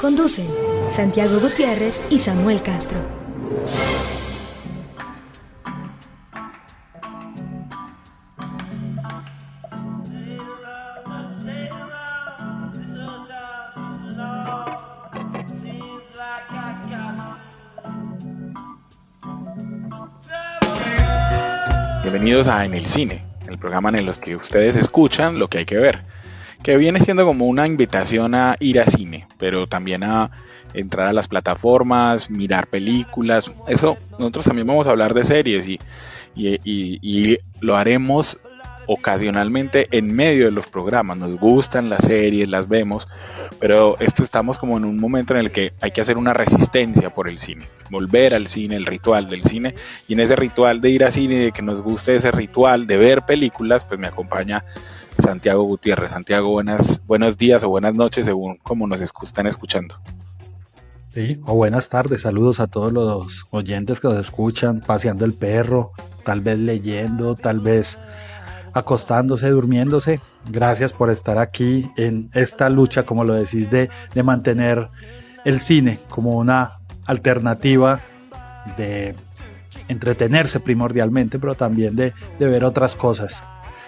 Conducen Santiago Gutiérrez y Samuel Castro. Bienvenidos a En el Cine, el programa en el que ustedes escuchan lo que hay que ver, que viene siendo como una invitación a ir a cine, pero también a entrar a las plataformas, mirar películas. Eso, nosotros también vamos a hablar de series y, y, y lo haremos ocasionalmente en medio de los programas. Nos gustan las series, las vemos, pero esto estamos como en un momento en el que hay que hacer una resistencia por el cine, volver al cine, el ritual del cine, y en ese ritual de ir a cine, de que nos guste ese ritual de ver películas, pues me acompaña Santiago Gutiérrez. Santiago, buenas, buenos días o buenas noches según como nos están escuchando. Sí, o buenas tardes, saludos a todos los oyentes que nos escuchan, paseando el perro, tal vez leyendo, tal vez acostándose, durmiéndose. Gracias por estar aquí en esta lucha, como lo decís, de, de mantener el cine como una alternativa de entretenerse primordialmente, pero también de, de ver otras cosas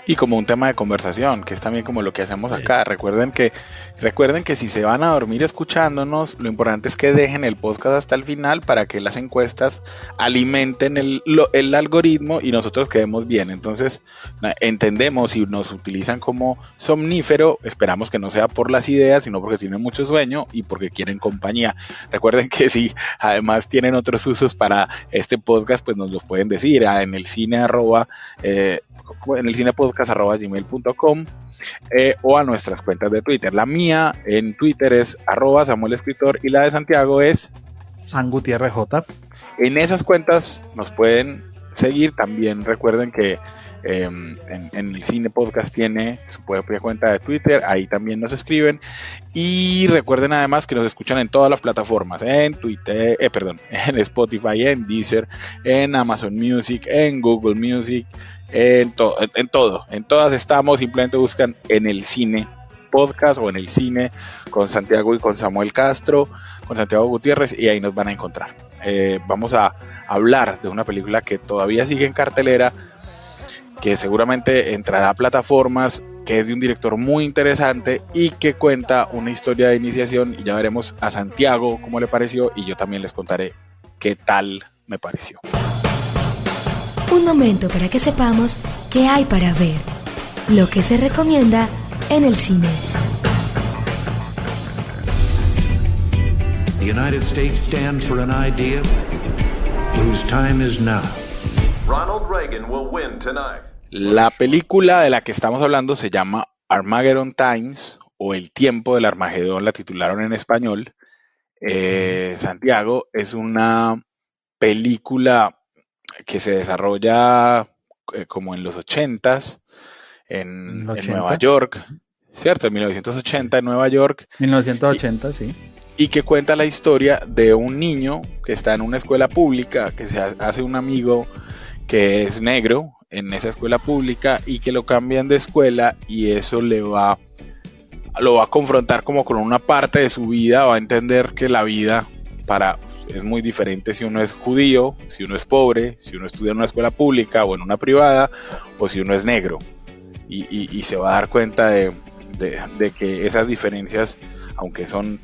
y como un tema de conversación, que es también como lo que hacemos acá. Recuerden que recuerden que si se van a dormir escuchándonos, lo importante es que dejen el podcast hasta el final para que las encuestas alimenten el, el algoritmo y nosotros quedemos bien. Entonces, entendemos si nos utilizan como somnífero, esperamos que no sea por las ideas, sino porque tienen mucho sueño y porque quieren compañía. Recuerden que si además tienen otros usos para este podcast, pues nos los pueden decir ah, en el cine eh, en el cinepodcast.gmail.com eh, o a nuestras cuentas de Twitter. La mía en Twitter es arroba Samuel Escritor y la de Santiago es San Gutiérrez J. En esas cuentas nos pueden seguir. También recuerden que em, en, el Cine Podcast tiene su propia cuenta de Twitter, ahí también nos escriben. Y recuerden además que nos escuchan en todas las plataformas, en Twitter, eh, perdón, en Spotify, en Deezer, en Amazon Music, en Google Music, en, en, todo, en todas estamos, simplemente buscan en el cine podcast o en el cine con Santiago y con Samuel Castro, con Santiago Gutiérrez y ahí nos van a encontrar. Eh, vamos a hablar de una película que todavía sigue en cartelera, que seguramente entrará a plataformas, que es de un director muy interesante y que cuenta una historia de iniciación y ya veremos a Santiago cómo le pareció y yo también les contaré qué tal me pareció. Un momento para que sepamos qué hay para ver, lo que se recomienda en el cine. The United States stands for an idea whose time is now. Ronald Reagan will win tonight. La película de la que estamos hablando se llama Armageddon Times o El tiempo del Armagedón, la titularon en español. Eh, Santiago es una película que se desarrolla eh, como en los 80s en, Nueva York, ¿cierto? En 1980 en Nueva York. 1980, sí. Y que cuenta la historia de un niño que está en una escuela pública, que se hace un amigo que es negro en esa escuela pública y que lo cambian de escuela y eso le va lo va a confrontar como con una parte de su vida, va a entender que la vida para es muy diferente si uno es judío, si uno es pobre, si uno estudia en una escuela pública o en una privada, o si uno es negro. Y, se va a dar cuenta de, que esas diferencias, aunque son,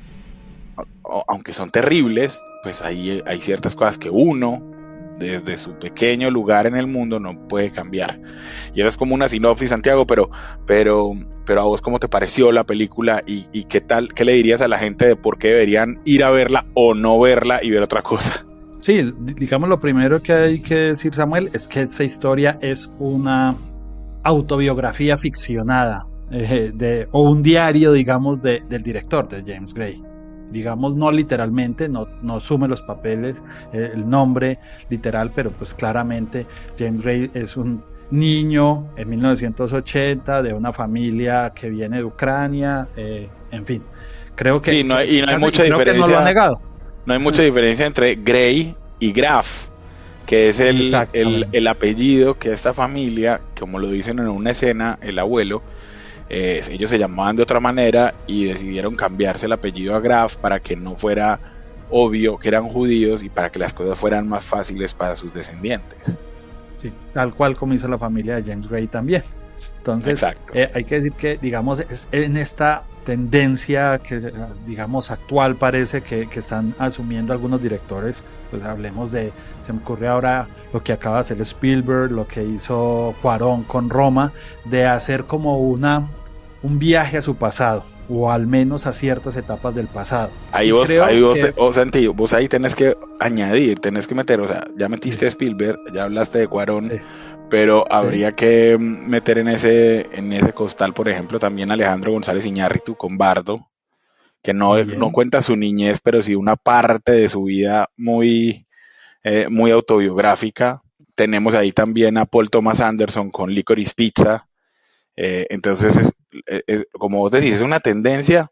aunque son terribles, pues hay, hay ciertas cosas que uno desde su pequeño lugar en el mundo no puede cambiar. Y eso es como una sinopsis, Santiago, pero, pero, pero a vos cómo te pareció la película y, qué tal, qué le dirías a la gente de por qué deberían ir a verla o no verla y ver otra cosa. Sí, digamos lo primero que hay que decir, Samuel, es que esta historia es una autobiografía ficcionada eh, de, o un diario, digamos, del director, de James Gray. Digamos no literalmente, no, no sume los papeles, eh, el nombre literal, pero pues claramente James Gray es un niño en 1980 de una familia que viene de Ucrania, eh, en fin, creo que... Sí, no hay, y no hay mucha diferencia. No, negado. no hay mucha diferencia entre Gray y Graf, que es el, el, el, apellido que esta familia, como lo dicen en una escena, el abuelo, eh, ellos se llamaban de otra manera y decidieron cambiarse el apellido a Graf para que no fuera obvio que eran judíos y para que las cosas fueran más fáciles para sus descendientes. Sí, tal cual como hizo la familia de James Gray también. Entonces, eh, hay que decir que, digamos, es en esta tendencia que, digamos, actual parece que, que, están asumiendo algunos directores, pues hablemos de, se me ocurre ahora lo que acaba de hacer Spielberg, lo que hizo Cuarón con Roma, de hacer como una, un viaje a su pasado, o al menos a ciertas etapas del pasado. Ahí vos, ahí vos, que... vos, ahí tenés que añadir, tenés que meter, o sea, ya metiste Spielberg, ya hablaste de Cuarón, pero habría que meter en ese, en ese costal, por ejemplo, también Alejandro González Iñárritu con Bardo, que no, no cuenta su niñez, pero sí una parte de su vida muy, eh, muy autobiográfica. Tenemos ahí también a Paul Thomas Anderson con Licorice Pizza. Eh, entonces, como vos decís, es una tendencia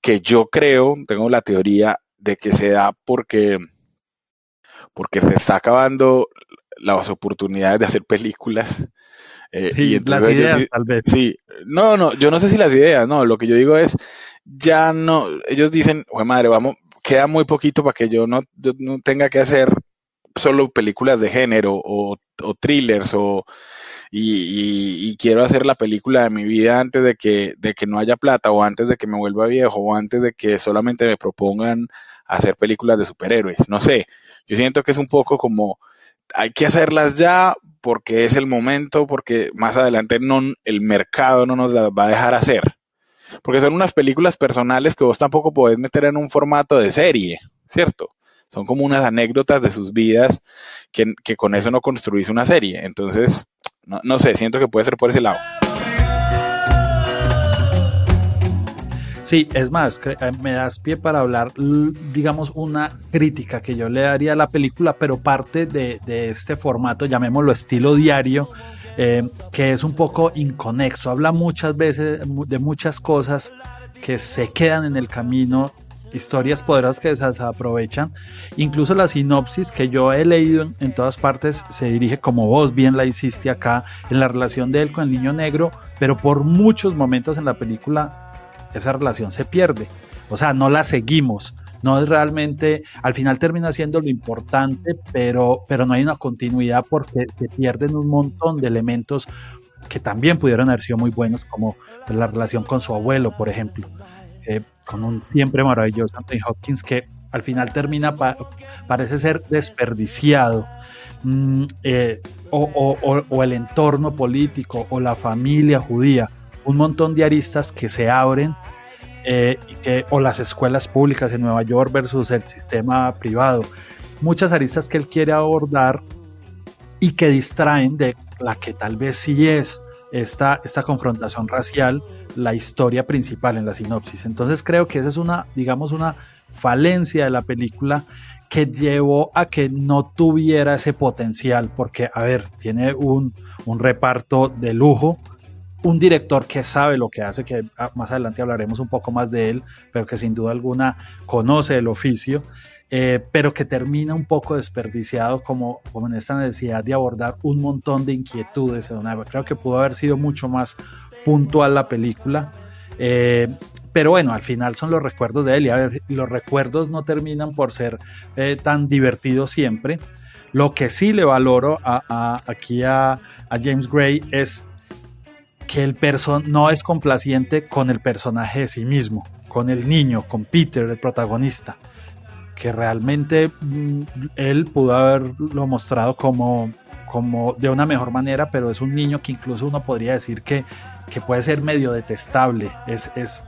que yo creo, tengo la teoría de que se da porque, porque se está acabando las oportunidades de hacer películas. Eh, sí, las ideas tal vez. Sí, no, no, yo no sé si las ideas, no, lo que yo digo es, ya no, ellos dicen, oye madre, vamos, queda muy poquito para que yo no, no tenga que hacer solo películas de género o, thrillers o, y, quiero hacer la película de mi vida antes de que, de que no haya plata o antes de que me vuelva viejo o antes de que solamente me propongan hacer películas de superhéroes. No sé, yo siento que es un poco como hay que hacerlas ya porque es el momento, porque más adelante no, el mercado no nos las va a dejar hacer. Porque son unas películas personales que vos tampoco podés meter en un formato de serie, ¿cierto? Son como unas anécdotas de sus vidas que, con eso no construís una serie. Entonces, no, no sé, siento que puede ser por ese lado. Sí, es más, eh, me das pie para hablar, digamos, una crítica que yo le daría a la película, pero parte de, este formato, llamémoslo estilo diario, eh, que es un poco inconexo. Habla muchas veces de muchas cosas que se quedan en el camino, historias poderosas que se aprovechan. Incluso la sinopsis que yo he leído en, en, todas partes se dirige como vos bien la hiciste acá, en la relación de él con el niño negro, pero por muchos momentos en la película esa relación se pierde. O sea, no la seguimos. No es realmente, al final termina siendo lo importante, pero, pero no hay una continuidad porque se pierden un montón de elementos que también pudieron haber sido muy buenos, como la relación con su abuelo, por ejemplo, con un siempre maravilloso Anthony Hopkins que al final termina, parece ser desperdiciado. Mm, eh, o, o, el entorno político o la familia judía un montón de aristas que se abren eh, o las escuelas públicas en Nueva York versus el sistema privado. Muchas aristas que él quiere abordar y que distraen de la que tal vez sí es esta, esta confrontación racial, la historia principal en la sinopsis. Entonces creo que esa es una, digamos, una falencia de la película que llevó a que no tuviera ese potencial, porque, a ver, tiene un, un reparto de lujo, un director que sabe lo que hace, que ah, más adelante hablaremos un poco más de él, pero que sin duda alguna conoce el oficio, eh, pero que termina un poco desperdiciado como, en esta necesidad de abordar un montón de inquietudes. Creo que pudo haber sido mucho más puntual la película. Eh, pero bueno, al final son los recuerdos de él y a ver, los recuerdos no terminan por ser eh, tan divertidos siempre. Lo que sí le valoro aquí a James Gray es que el person no es complaciente con el personaje de sí mismo, con el niño, con Peter, el protagonista, que realmente mm, él pudo haberlo mostrado como, como de una mejor manera, pero es un niño que incluso uno podría decir que, que puede ser medio detestable, es, es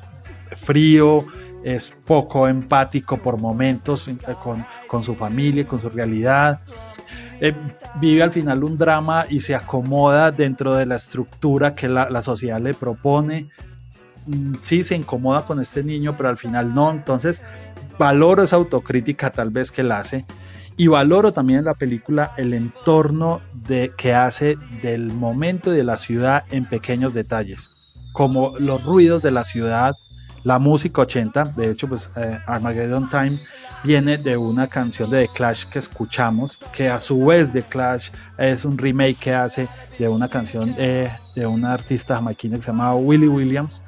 frío, es poco empático por momentos con, con su familia, con su realidad. Eh, vive al final un drama y se acomoda dentro de la estructura que la, sociedad le propone. Mm, sí, se incomoda con este niño, pero al final no. Entonces, valoro esa autocrítica tal vez que él hace y valoro también en la película el entorno de, que hace del momento de la ciudad en pequeños detalles, como los ruidos de la ciudad, la música 80, de hecho pues eh, Armageddon Time viene de una canción de The Clash que escuchamos, que a su vez The Clash es un remake que hace de una canción de una artista jamaiquina que se llama Willie Williams,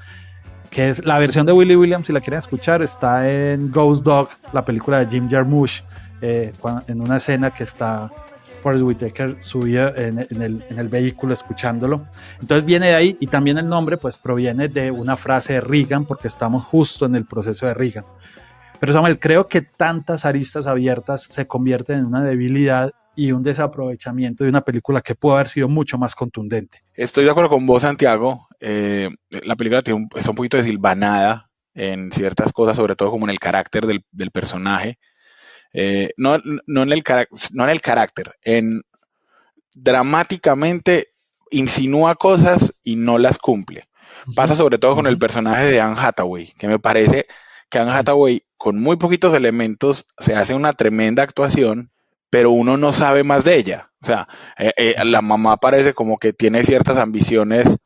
que es la versión de Willie Williams, si la quieren escuchar, está en Ghost Dog, la película de Jim Jarmusch, eh, en una escena que está Forrest Whitaker subido en, el, vehículo escuchándolo. Entonces viene de ahí y también el nombre pues proviene de una frase de Reagan porque estamos justo en el proceso de Reagan. Pero Samuel, creo que tantas aristas abiertas se convierten en una debilidad y un desaprovechamiento de una película que pudo haber sido mucho más contundente. Estoy de acuerdo con vos, Santiago. Eh, la película tiene un, está un poquito desilvanada en ciertas cosas, sobre todo como en el carácter del, del personaje. Eh, no, no, en el no en el carácter, en dramáticamente insinúa cosas y no las cumple. Pasa sobre todo con el personaje de Anne Hathaway, que me parece que Anne Hathaway con muy poquitos elementos se hace una tremenda actuación, pero uno no sabe más de ella. O sea, eh, eh, la mamá parece como que tiene ciertas ambiciones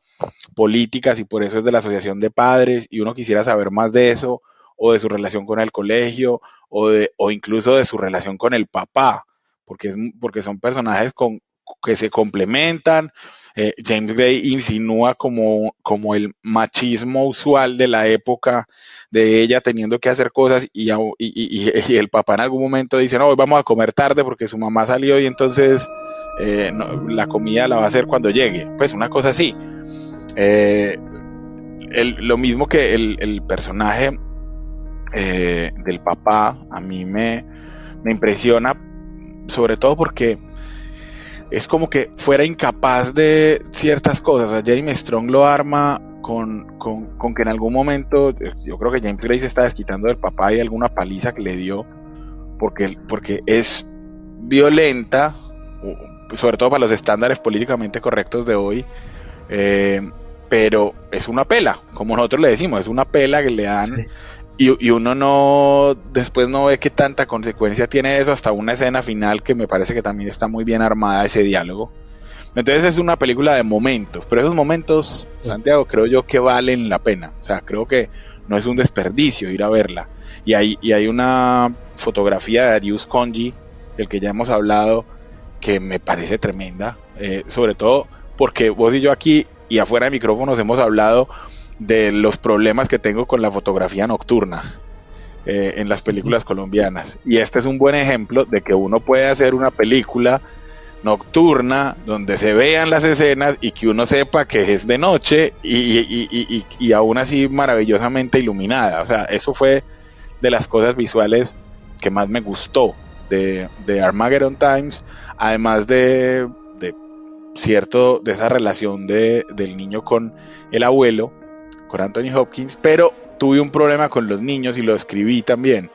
políticas y por eso es de la asociación de padres y uno quisiera saber más de eso o de su relación con el colegio o, de, o incluso de su relación con el papá, porque, es, porque son personajes con, que se complementan. Eh, James Gray insinúa como, como el machismo usual de la época de ella teniendo que hacer cosas y, el papá en algún momento dice, no, hoy vamos a comer tarde porque su mamá salió y entonces eh, la comida la va a hacer cuando llegue. Pues una cosa así. Eh, lo mismo que el, el personaje del papá a mí me, me impresiona, sobre todo porque es como que fuera incapaz de ciertas cosas. Jeremy Strong lo arma con, con, con, que en algún momento, yo creo que James Gray se está desquitando del papá y alguna paliza que le dio, porque, porque es violenta, sobre todo para los estándares políticamente correctos de hoy, eh, pero es una pela, como nosotros le decimos, es una pela que le dan y, uno no, después no ve qué tanta consecuencia tiene eso hasta una escena final que me parece que también está muy bien armada ese diálogo. Entonces es una película de momentos, pero esos momentos, Santiago, creo yo que valen la pena. O sea, creo que no es un desperdicio ir a verla. Y hay, y hay una fotografía de Arius Conji, del que ya hemos hablado, que me parece tremenda. Eh, sobre todo porque vos y yo aquí y afuera de micrófonos hemos hablado de los problemas que tengo con la fotografía nocturna eh, en las películas colombianas. Y este es un buen ejemplo de que uno puede hacer una película nocturna donde se vean las escenas y que uno sepa que es de noche y, aún así maravillosamente iluminada. O sea, eso fue de las cosas visuales que más me gustó de, de Armageddon Times, además de, de, cierto, de esa relación de, del niño con el abuelo, con Anthony Hopkins, pero tuve un problema con los niños y lo escribí también.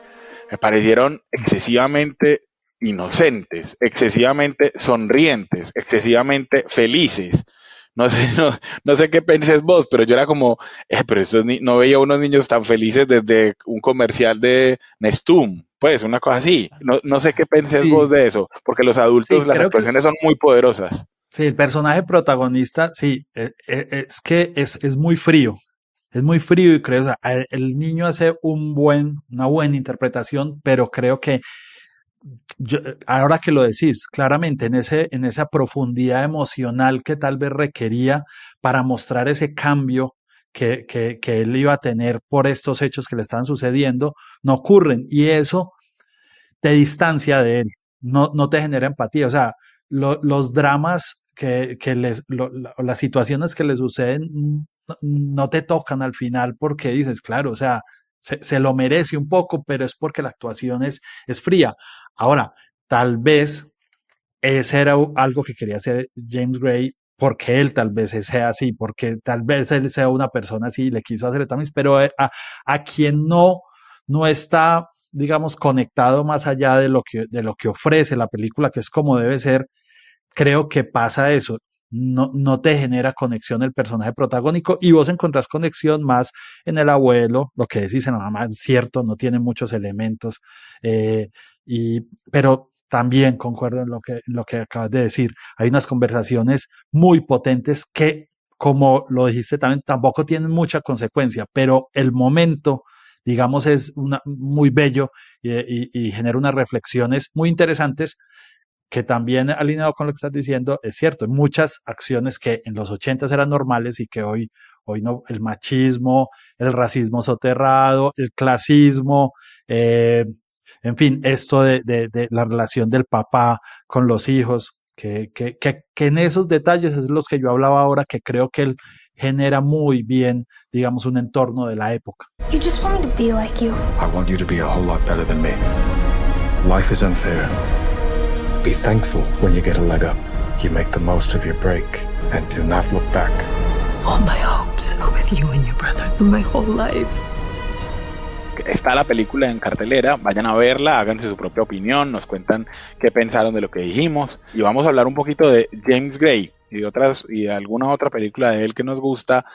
Me parecieron excesivamente inocentes, excesivamente sonrientes, excesivamente felices. No sé, no, sé qué penses vos, pero yo era como, eh, pero estos no veía unos niños tan felices desde un comercial de Nestum, pues una cosa así. No, sé qué penses vos de eso, porque los adultos, las actuaciones son muy poderosas. Sí, el personaje protagonista, sí, e, e, es que es, es muy frío, es muy frío y creo, o el niño hace buen, una buena interpretación, pero creo que ahora que lo decís, claramente en, ese, en esa profundidad emocional que tal vez requería para mostrar ese cambio que, que, él iba a tener por estos hechos que le están sucediendo, no ocurren. Y eso te distancia de él, no, no te genera empatía. O sea, los dramas que, que les, las situaciones que le suceden no te tocan al final porque dices, claro, o sea, se, lo merece un poco, pero es porque la actuación es, es fría. Ahora, tal vez ese era algo que quería hacer James Gray porque él tal vez sea así, porque tal vez él sea una persona así y le quiso hacer también, pero eh, a, a, quien no, no está, digamos, conectado más allá de lo, que, de lo que ofrece la película, que es como debe ser, creo que pasa eso no, no te genera conexión el personaje protagónico y vos encontrás conexión más en el abuelo, lo que decís en la mamá, es cierto, no tiene muchos elementos, eh, y, pero también concuerdo en lo que, en lo que acabas de decir. Hay unas conversaciones muy potentes que, como lo dijiste también, tampoco tienen mucha consecuencia, pero el momento, digamos, es una, muy bello y, y, genera unas reflexiones muy interesantes que también alineado con lo que estás diciendo, es cierto, hay muchas acciones que en los 80 eran normales y que hoy, hoy no, el machismo, el racismo soterrado, el clasismo, eh, en fin, esto de, de, la relación del papá con los hijos, que, que, que, que, en esos detalles es los que yo hablaba ahora, que creo que él genera muy bien, digamos, un entorno de la época. You just want to be like you. I want you to be a whole lot better than me. Life is unfair. Be thankful when you get a leg up. You make the most of your break and do not look back. All my hopes are with you and your brother for my whole life. Está la película en cartelera, vayan a verla, háganse su propia opinión, nos cuentan qué pensaron de lo que dijimos y vamos a hablar un poquito de James Gray y de otras y de alguna otra película de él que nos gusta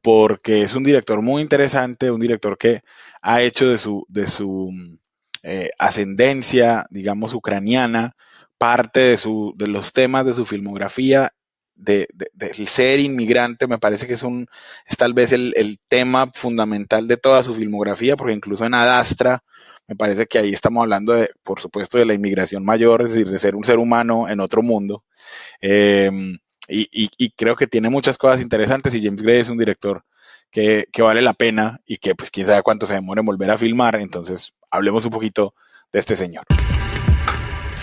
porque es un director muy interesante, un director que ha hecho de su de su eh, ascendencia, digamos, ucraniana, parte de, su, de los temas de su filmografía, de, ser inmigrante, me parece que es, un, es tal vez el, tema fundamental de toda su filmografía, porque incluso en Adastra, me parece que ahí estamos hablando, de, por supuesto, de la inmigración mayor, es decir, de ser un ser humano en otro mundo. Em, y, creo que tiene muchas cosas interesantes y James Gray es un director que, que, vale la pena y que pues quién sabe cuánto se demore en volver a filmar. Entonces, hablemos un poquito de este señor.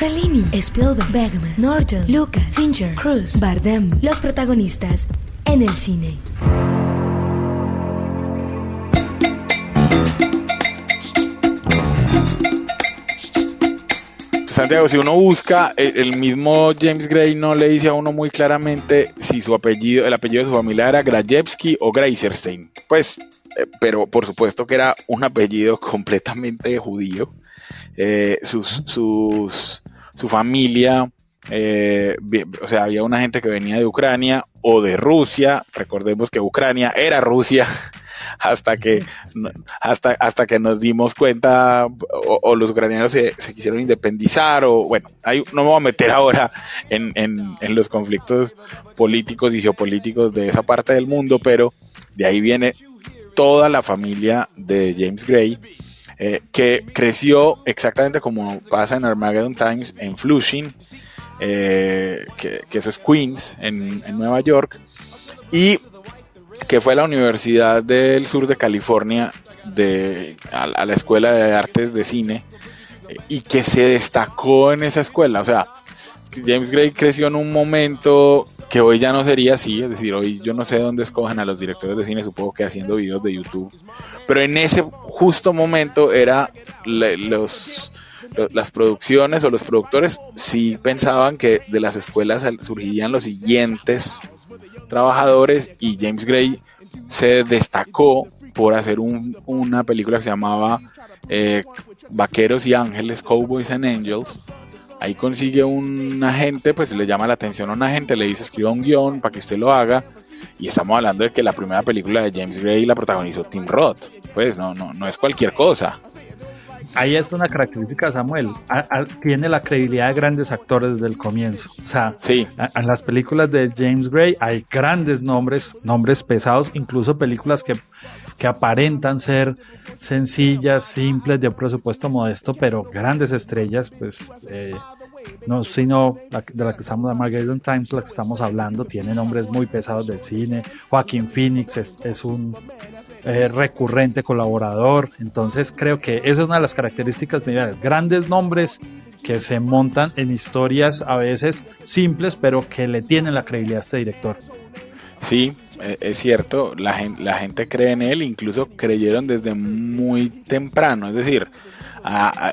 Fellini, Spielberg, Bergman, Norton, Lucas, Fincher, Cruz, Bardem, los protagonistas en el cine. Santiago, si uno busca, el, mismo James Gray no le dice a uno muy claramente si su apellido, el apellido de su familia era Grajewski o Greiserstein. Pues, eh, pero por supuesto que era un apellido completamente judío. Eh, sus, sus, su familia, eh, o sea, había una gente que venía de Ucrania o de Rusia, recordemos que Ucrania era Rusia hasta que, hasta, hasta que nos dimos cuenta o, los ucranianos se, quisieron independizar o bueno, no me voy a meter ahora en, en los conflictos políticos y geopolíticos de esa parte del mundo, pero de ahí viene toda la familia de James Gray eh, que creció exactamente como pasa en Armageddon Times en Flushing, eh, que, eso es Queens, en, Nueva York, y que fue a la Universidad del Sur de California, de, a, la Escuela de Artes de Cine, y que se destacó en esa escuela. O sea, James Gray creció en un momento que hoy ya no sería así, es decir, hoy yo no sé dónde escogen a los directores de cine, supongo que haciendo videos de YouTube, pero en ese justo momento era los, las producciones o los productores sí pensaban que de las escuelas surgirían los siguientes trabajadores y James Gray se destacó por hacer una película que se llamaba eh, Vaqueros y Ángeles, Cowboys and Angels, Ahí consigue un agente, pues le llama la atención a un agente, le dice escriba un guion para que usted lo haga. Y estamos hablando de que la primera película de James Gray la protagonizó Tim Roth. Pues no, no, no es cualquier cosa. Ahí es una característica, Samuel. tiene la credibilidad de grandes actores desde el comienzo. O sea, sí. en las películas de James Gray hay grandes nombres, nombres pesados, incluso películas que que aparentan ser sencillas, simples, de un presupuesto modesto, pero grandes estrellas, pues eh, no sino de la que estamos, de Margaret Times, la que estamos hablando, tiene nombres muy pesados del cine. Joaquín Phoenix es, un eh, recurrente colaborador, entonces creo que esa es una de las características, mira, grandes nombres que se montan en historias a veces simples, pero que le tienen la credibilidad a este director. Sí, e, es cierto, la gente, la gente cree en él, incluso creyeron desde muy temprano, es decir,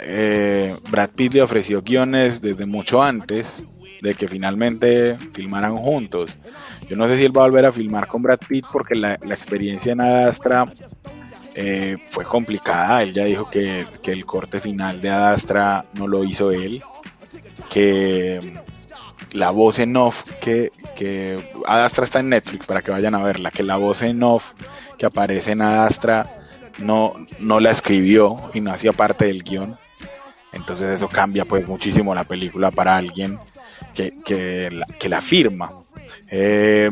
eh, Brad Pitt le ofreció guiones desde mucho antes de que finalmente filmaran juntos. Yo no sé si él va a volver a filmar con Brad Pitt porque la, experiencia en Adastra eh, fue complicada. Él ya dijo que, que el corte final de Adastra no lo hizo él, que la voz en off que, que Adastra está en Netflix para que vayan a verla, que la voz en off que aparece en Adastra no, no la escribió y no hacía parte del guion. Entonces eso cambia pues muchísimo la película para alguien que, que, la, que la firma. Eh,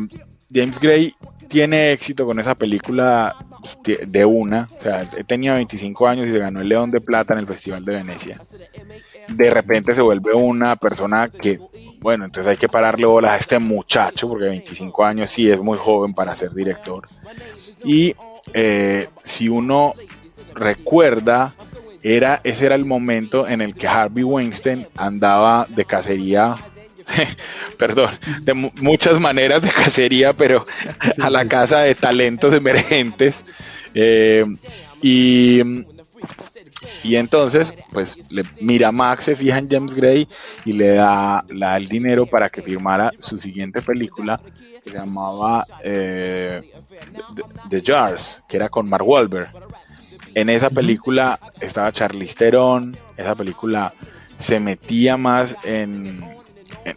James Gray tiene éxito con esa película de una. O sea, tenía 25 años y se ganó el León de Plata en el Festival de Venecia. De repente se vuelve una persona que, bueno, entonces hay que pararle bolas a este muchacho, porque 25 años sí es muy joven para ser director. Y eh, si uno recuerda, era, ese era el momento en el que Harvey Weinstein andaba de cacería perdón, de muchas maneras de cacería, pero a la casa de talentos emergentes. Eh, y, y entonces, pues le, mira Max, se fija en James Gray y le da, el dinero para que firmara su siguiente película que se llamaba eh, The, Jars, que era con Mark Wahlberg. En esa película estaba Charlize Theron, esa película se metía más en,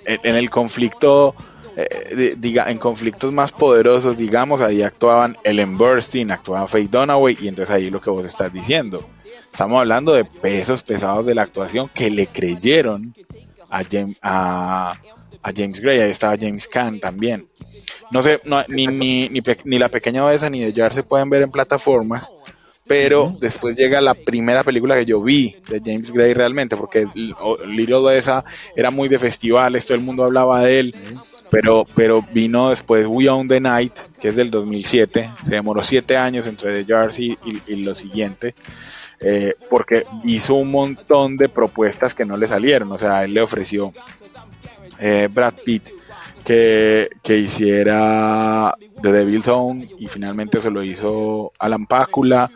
en, el conflicto, eh, diga, en conflictos más poderosos, digamos, ahí actuaban Ellen Burstyn, actuaba Faye Dunaway, y entonces ahí lo que vos estás diciendo. Estamos hablando de pesos pesados de la actuación que le creyeron a James, a, James Gray, ahí estaba James Caan también. No sé, ni, ni, ni, la pequeña Odessa ni de Jar se pueden ver en plataformas, pero después llega la primera película que yo vi de James Gray realmente, porque Little esa era muy de festivales, todo el mundo hablaba de él, pero, pero vino después We Own the Night, que es del 2007, se demoró siete años entre The Jars y, lo siguiente, eh, porque hizo un montón de propuestas que no le salieron, o sea, él le ofreció eh, Brad Pitt que, hiciera The Devil's Zone y finalmente se lo hizo Alan Pácula.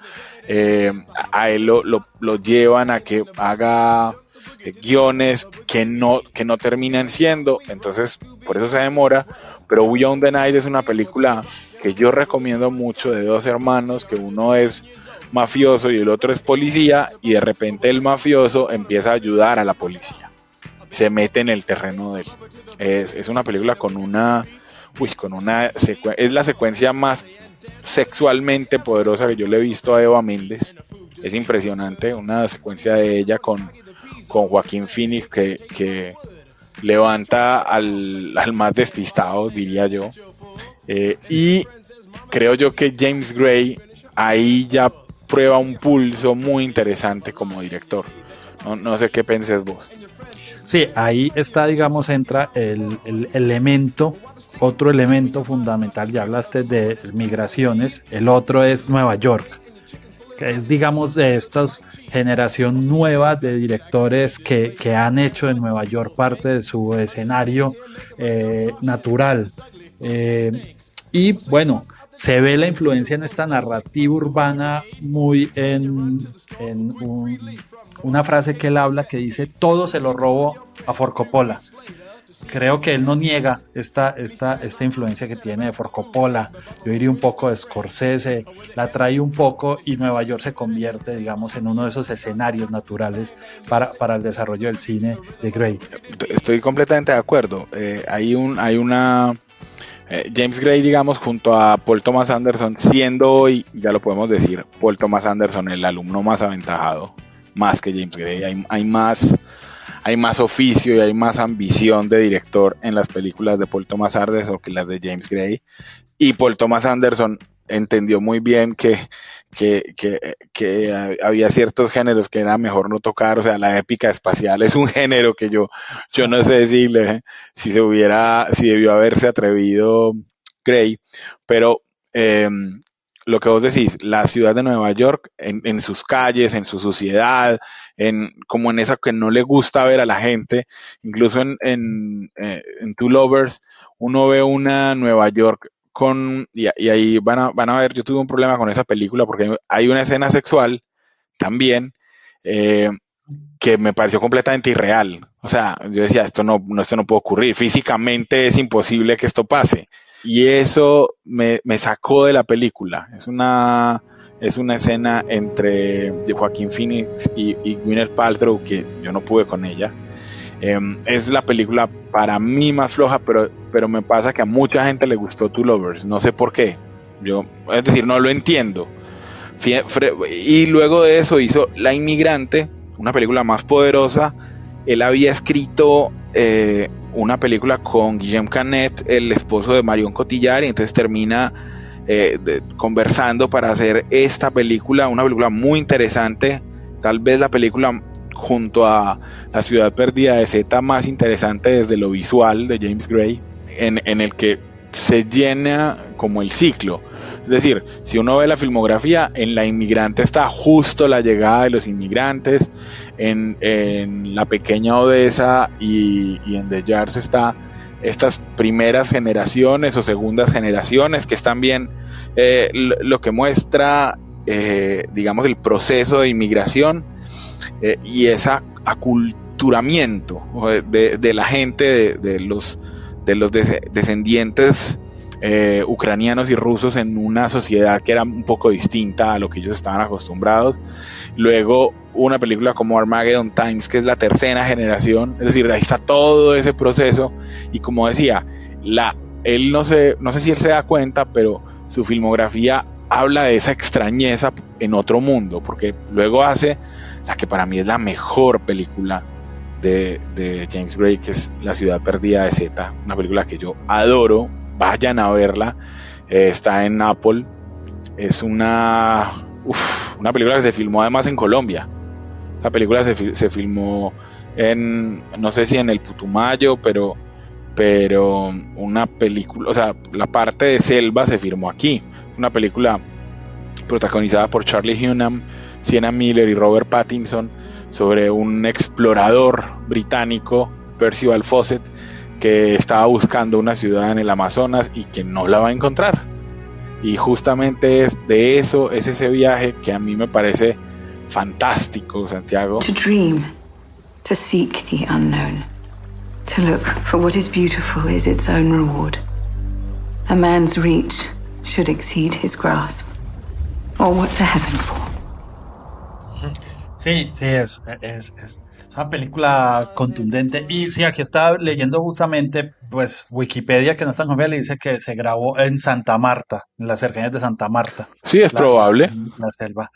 Eh, a él lo, lo, llevan a que haga eh, guiones que no, que no terminan siendo, entonces por eso se demora. Pero Beyond the Night es una película que yo recomiendo mucho de dos hermanos, que uno es mafioso y el otro es policía, y de repente el mafioso empieza a ayudar a la policía. Se mete en el terreno de él. Es, una película con una uy, con una es la secuencia más sexualmente poderosa que yo le he visto a Eva Méndez. Es impresionante, una secuencia de ella con, con Joaquín Phoenix que, levanta al, más despistado, diría yo. Eh, y creo yo que James Gray ahí ya prueba un pulso muy interesante como director. No, no sé qué penses vos. Sí, ahí está, digamos, entra el, el elemento otro elemento fundamental, ya hablaste de migraciones, el otro es Nueva York, que es, digamos, de estas generación nueva de directores que, han hecho en Nueva York parte de su escenario eh, natural. Eh, y bueno, se ve la influencia en esta narrativa urbana muy en, una frase que él habla que dice, todo se lo robo a Forcopola creo que él no niega esta, esta, esta influencia que tiene de Forcopola. Yo diría un poco de Scorsese, la trae un poco y Nueva York se convierte, digamos, en uno de esos escenarios naturales para, para el desarrollo del cine de Gray. Estoy completamente de acuerdo. Eh, hay, un, hay una. Eh, James Gray, digamos, junto a Paul Thomas Anderson, siendo hoy, ya lo podemos decir, Paul Thomas Anderson el alumno más aventajado, más que James Gray. Hay, hay más hay más oficio y hay más ambición de director en las películas de Paul Thomas Anderson que las de James Gray. Y Paul Thomas Anderson entendió muy bien que, que, había ciertos géneros que era mejor no tocar, o sea, la épica espacial es un género que yo, yo no sé si, si se hubiera, si debió haberse atrevido Gray, pero em, lo que vos decís, la ciudad de Nueva York, en, sus calles, en su suciedad, en, como en esa que no le gusta ver a la gente, incluso en, en, eh, Two Lovers, uno ve una Nueva York con, y, ahí van a, van a ver, yo tuve un problema con esa película porque hay una escena sexual también eh, que me pareció completamente irreal. O sea, yo decía, esto no, no, esto no puede ocurrir, físicamente es imposible que esto pase y eso me, sacó de la película. Es una, es una escena entre Joaquín Phoenix y, y Gwyneth Paltrow que yo no pude con ella. Em, es la película para mí más floja, pero, pero me pasa que a mucha gente le gustó Two Lovers, no sé por qué. Yo, es decir, no lo entiendo. Y luego de eso hizo La Inmigrante, una película más poderosa. Él había escrito eh, una película con Guillaume Canet, el esposo de Marion Cotillard, y entonces termina eh, conversando para hacer esta película, una película muy interesante, tal vez la película junto a La ciudad perdida de Z más interesante desde lo visual de James Gray, en el que se llena como el ciclo. Es decir, si uno ve la filmografía, en La Inmigrante está justo la llegada de los inmigrantes, en, La Pequeña Odessa y, en The Jars está estas primeras generaciones o segundas generaciones, que es también eh, lo que muestra, eh, digamos, el proceso de inmigración eh, y ese aculturamiento de, la gente, de, los, de los descendientes eh, ucranianos y rusos en una sociedad que era un poco distinta a lo que ellos estaban acostumbrados. Luego una película como Armageddon Times, que es la tercera generación, es decir, ahí está todo ese proceso y como decía, él no sé, no sé si él se da cuenta, pero su filmografía habla de esa extrañeza en otro mundo, porque luego hace la que para mí es la mejor película de, de James Gray, que es La ciudad perdida de Z, una película que yo adoro, vayan a verla. Eh, está en Apple. Es una, una película que se filmó además en Colombia. La película se, se, filmó en, no sé si en el Putumayo, pero, pero una película, o sea, la parte de selva se filmó aquí. Una película protagonizada por Charlie Hunnam, Sienna Miller y Robert Pattinson sobre un explorador británico, Percival Fawcett, que estaba buscando una ciudad en el Amazonas y que no la va a encontrar. Y justamente es de eso, es ese viaje que a mí me parece fantástico, Santiago. To dream, to seek the unknown, to look for what is beautiful is its own reward. A man's reach should exceed his grasp. Or what's a heaven for? Sí, sí, es, es, es una película contundente. Y sí, aquí estaba leyendo justamente, pues, Wikipedia, que no está en le dice que se grabó en Santa Marta, en las cercanías de Santa Marta. Sí, es probable. la selva.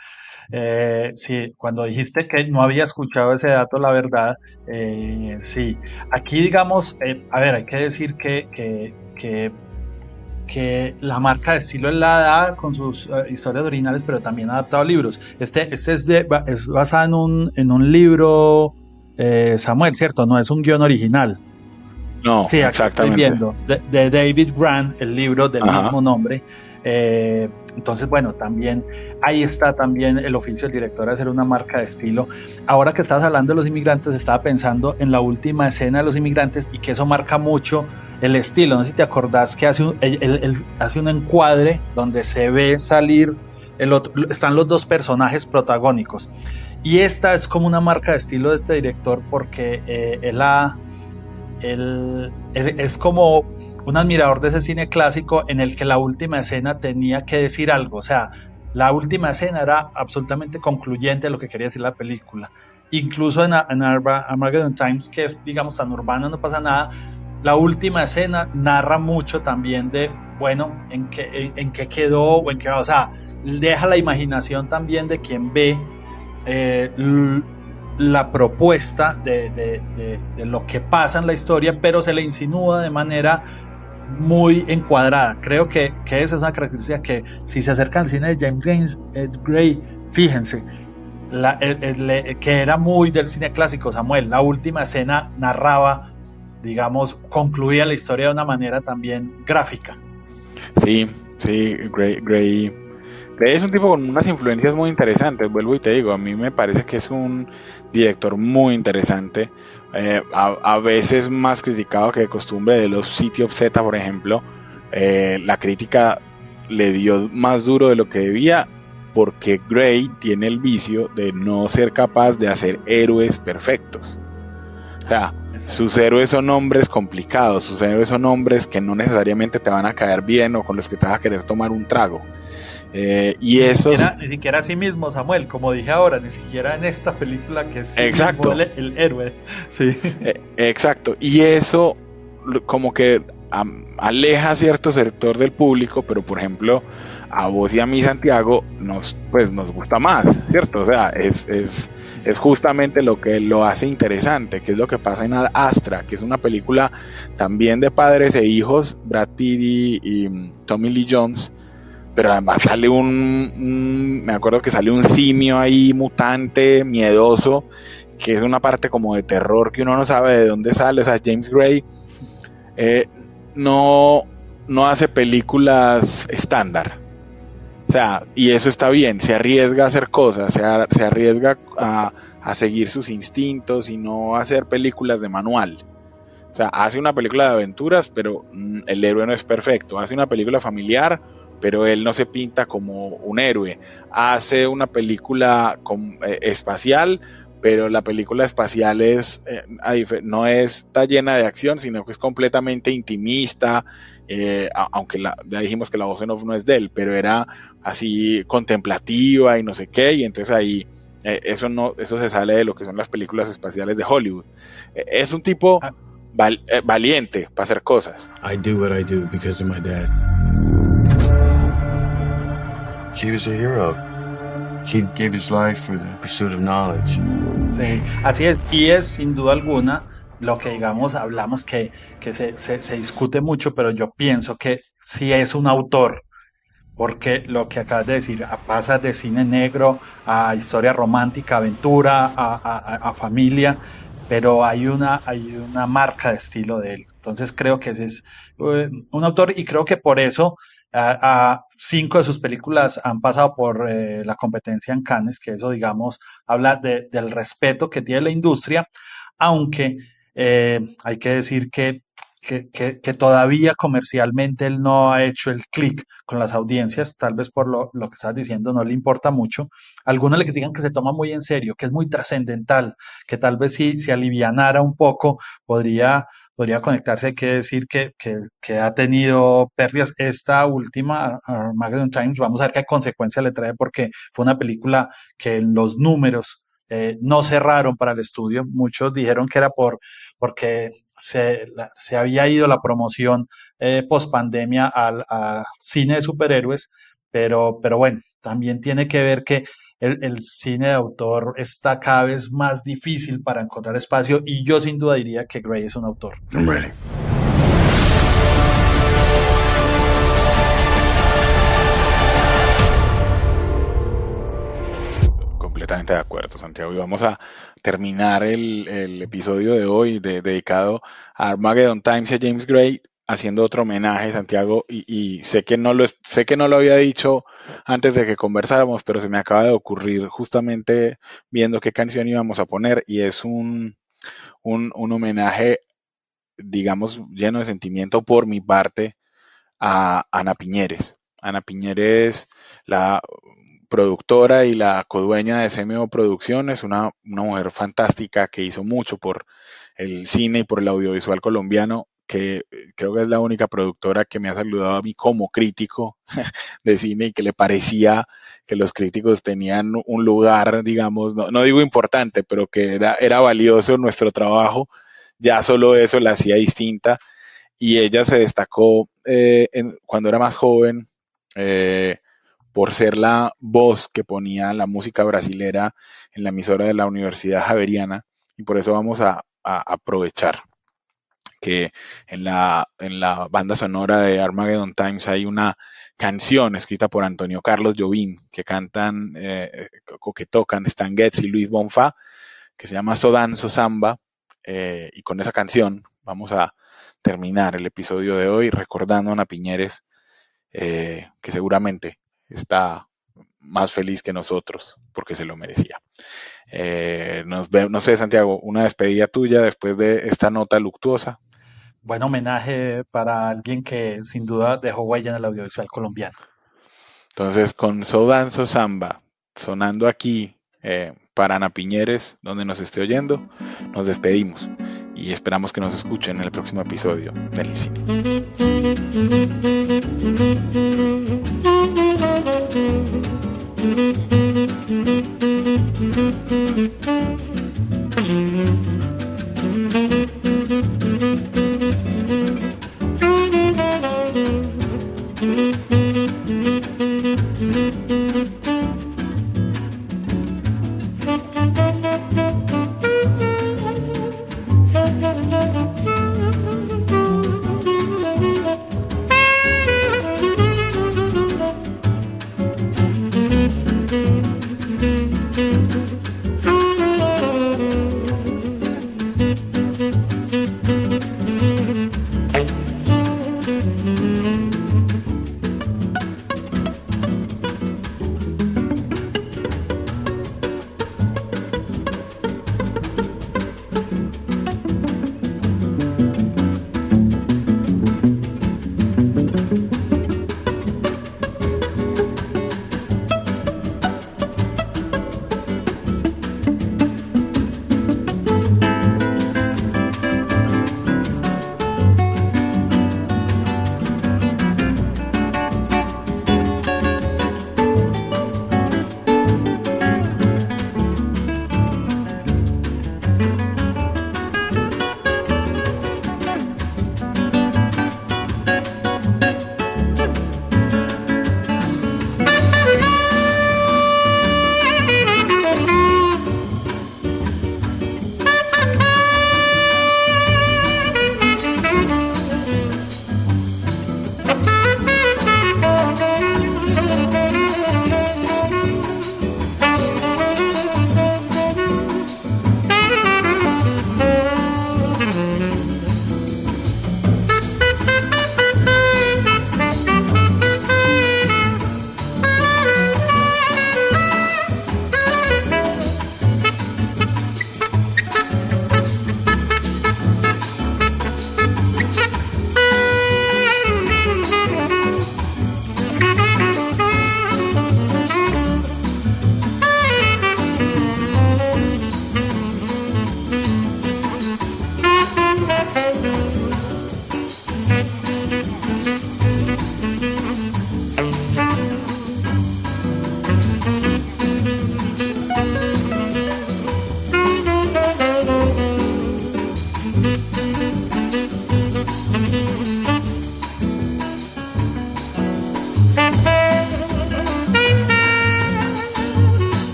Eh, sí, cuando dijiste que no había escuchado ese dato, la verdad, eh, sí. Aquí, digamos, eh, a ver, hay que decir que, que, que, que, la marca de estilo es la da con sus historias originales, pero también ha adaptado libros. Este, este es, de, es basado en un, en un libro eh, Samuel, ¿cierto? No es un guion original. No, sí, exactamente. Estoy viendo, de, David Grant, el libro del mismo nombre. Eh, entonces, bueno, también ahí está también el oficio del director de hacer una marca de estilo. Ahora que estás hablando de los inmigrantes, estaba pensando en la última escena de los inmigrantes y que eso marca mucho el estilo. No sé si te acordás que hace un, hace un encuadre donde se ve salir el otro, están los dos personajes protagónicos. Y esta es como una marca de estilo de este director porque eh, él, ha, él, es como un admirador de ese cine clásico en el que la última escena tenía que decir algo. O sea, la última escena era absolutamente concluyente de lo que quería decir la película. Incluso en, en Armageddon Times, que es, digamos, tan urbana, no pasa nada. La última escena narra mucho también de, bueno, en qué, en, qué quedó o en qué, o sea, deja la imaginación también de quien ve eh, la propuesta de, lo que pasa en la historia, pero se le insinúa de manera muy encuadrada. Creo que, esa es una característica que si se acercan al cine de James Gray, fíjense, que era muy del cine clásico, Samuel, la última escena narraba, digamos, concluía la historia de una manera también gráfica. Sí, sí, Gray, Gray es un tipo con unas influencias muy interesantes, vuelvo y te digo, a mí me parece que es un director muy interesante, eh, a, veces más criticado que de costumbre de los City of Z, por ejemplo, eh, la crítica le dio más duro de lo que debía porque Gray tiene el vicio de no ser capaz de hacer héroes perfectos. O sea, sus héroes son hombres complicados, sus héroes son hombres que no necesariamente te van a caer bien o con los que te vas a querer tomar un trago. Eh, y eso ni siquiera a sí mismo Samuel, como dije ahora, ni siquiera en esta película que es exacto. El, héroe. Sí. Eh, exacto. Y eso como que aleja a cierto sector del público, pero por ejemplo, a vos y a mí, Santiago, nos, pues, nos gusta más, ¿cierto? O sea, es, es, es justamente lo que lo hace interesante, que es lo que pasa en Astra, que es una película también de padres e hijos, Brad Pitt y, mm, Tommy Lee Jones, pero además sale un, me acuerdo que sale un simio ahí mutante, miedoso, que es una parte como de terror que uno no sabe de dónde sale, o sea, James Gray eh, no, no hace películas estándar. O sea, y eso está bien, se arriesga a hacer cosas, se, se arriesga a, a, seguir sus instintos y no hacer películas de manual. O sea, hace una película de aventuras, pero mm, el héroe no es perfecto. Hace una película familiar, pero él no se pinta como un héroe. Hace una película eh, espacial, pero la película espacial es, eh, no está llena de acción, sino que es completamente intimista, eh, aunque ya dijimos que la voz en off no es de él, pero era así contemplativa y no sé qué, y entonces ahí eh, eso no, eso se sale de lo que son las películas espaciales de Hollywood. es un tipo ah. valiente para hacer cosas. I do what I do because of my dad. He was a hero. He gave his life for the pursuit of knowledge. Sí, así es. Y es sin duda alguna lo que digamos, hablamos que, que se, se, se, discute mucho, pero yo pienso que si es un autor, porque lo que acabas de decir, pasa de cine negro a historia romántica, aventura, a, a, a familia, pero hay una, hay una marca de estilo de él. Entonces creo que ese es uh, un autor y creo que por eso a, cinco de sus películas han pasado por eh, la competencia en Cannes, que eso, digamos, habla de, del respeto que tiene la industria, aunque eh, hay que decir que, que, todavía comercialmente él no ha hecho el clic con las audiencias, tal vez por lo, lo que estás diciendo no le importa mucho. Algunos le critican que se toma muy en serio, que es muy trascendental, que tal vez si se alivianara un poco podría podría conectarse, hay que decir que, que, ha tenido pérdidas. Esta última, Armageddon Times, vamos a ver qué consecuencia le trae porque fue una película que los números eh, no cerraron para el estudio. Muchos dijeron que era por porque se, se había ido la promoción eh, post pandemia al, al, cine de superhéroes, pero, pero bueno, también tiene que ver que el, cine de autor está cada vez más difícil para encontrar espacio y yo sin duda diría que Gray es un autor. Completamente de acuerdo, Santiago. Y vamos a terminar el, episodio de hoy dedicado a Armageddon Times y a James Gray haciendo otro homenaje, Santiago, y, sé que no lo sé que no lo había dicho antes de que conversáramos, pero se me acaba de ocurrir justamente viendo qué canción íbamos a poner, y es un, un, homenaje, digamos, lleno de sentimiento por mi parte a Ana Piñeres. Ana Piñeres, la productora y la codueña de CMO Producciones, una, una mujer fantástica que hizo mucho por el cine y por el audiovisual colombiano que eh, creo que es la única productora que me ha saludado a mí como crítico de cine y que le parecía que los críticos tenían un lugar, digamos, no, digo importante, pero que era, era valioso nuestro trabajo. Ya solo eso la hacía distinta y ella se destacó eh, cuando era más joven eh, por ser la voz que ponía la música brasilera en la emisora de la Universidad Javeriana y por eso vamos a aprovechar que en la, en la banda sonora de Armageddon Times hay una canción escrita por Antonio Carlos Jobim que cantan eh, o que tocan Stan Getz y Luis Bonfa, que se llama Sodanzo Samba. Eh, y con esa canción vamos a terminar el episodio de hoy recordando a Ana Piñeres, eh, que seguramente está más feliz que nosotros porque se lo merecía. no sé, Santiago, una despedida tuya después de esta nota luctuosa buen homenaje para alguien que sin duda dejó huella en el audiovisual colombiano. Entonces, con Sodanzo Samba, sonando aquí eh, para Ana Piñeres, donde nos esté oyendo, nos despedimos y esperamos que nos escuchen en el próximo episodio del cine.